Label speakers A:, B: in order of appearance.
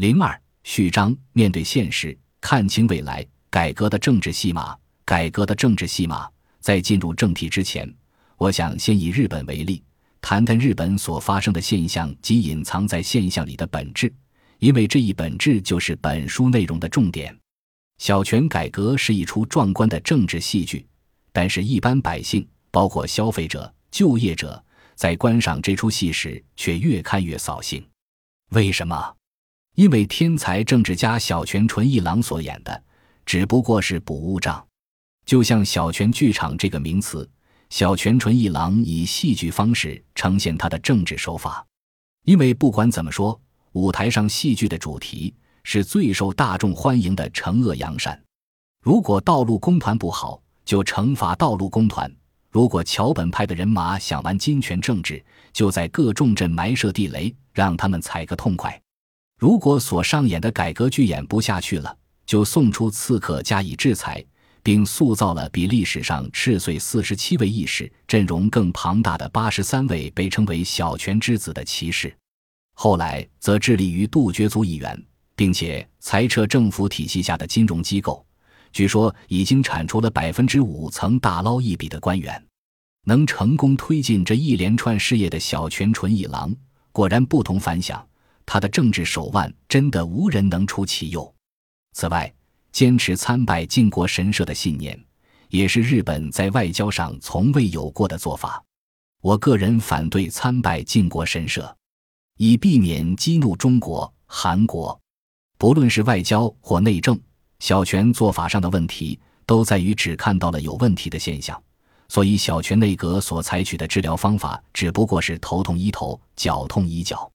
A: 零二序章：面对现实，看清未来。改革的政治戏码，改革的政治戏码。在进入正题之前，我想先以日本为例，谈谈日本所发生的现象及隐藏在现象里的本质，因为这一本质就是本书内容的重点。小泉改革是一出壮观的政治戏剧，但是，一般百姓，包括消费者、就业者，在观赏这出戏时，却越看越扫兴。为什么？因为天才政治家小泉纯一郎所演的。只不过是补物账，就像小泉剧场这个名词，小泉纯一郎以戏剧方式呈现他的政治手法。因为不管怎么说，舞台上戏剧的主题是最受大众欢迎的惩恶扬善。如果道路工团不好，就惩罚道路工团；如果桥本派的人马想玩金权政治，就在各重镇埋设地雷，让他们踩个痛快。如果所上演的改革剧演不下去了，就送出刺客加以制裁，并塑造了比历史上赤穗四十七位义士阵容更庞大的八十三位被称为小泉之子的骑士。后来则致力于杜绝族议员，并且裁撤政府体系下的金融机构。据说已经铲除了百分之五曾大捞一笔的官员。能成功推进这一连串事业的小泉纯一郎，果然不同凡响。他的政治手腕真的无人能出其右。此外，坚持参拜靖国神社的信念，也是日本在外交上从未有过的做法。我个人反对参拜靖国神社，以避免激怒中国、韩国。不论是外交或内政，小泉做法上的问题，都在于只看到了有问题的现象。所以，小泉内阁所采取的治疗方法，只不过是头痛医头，脚痛医脚。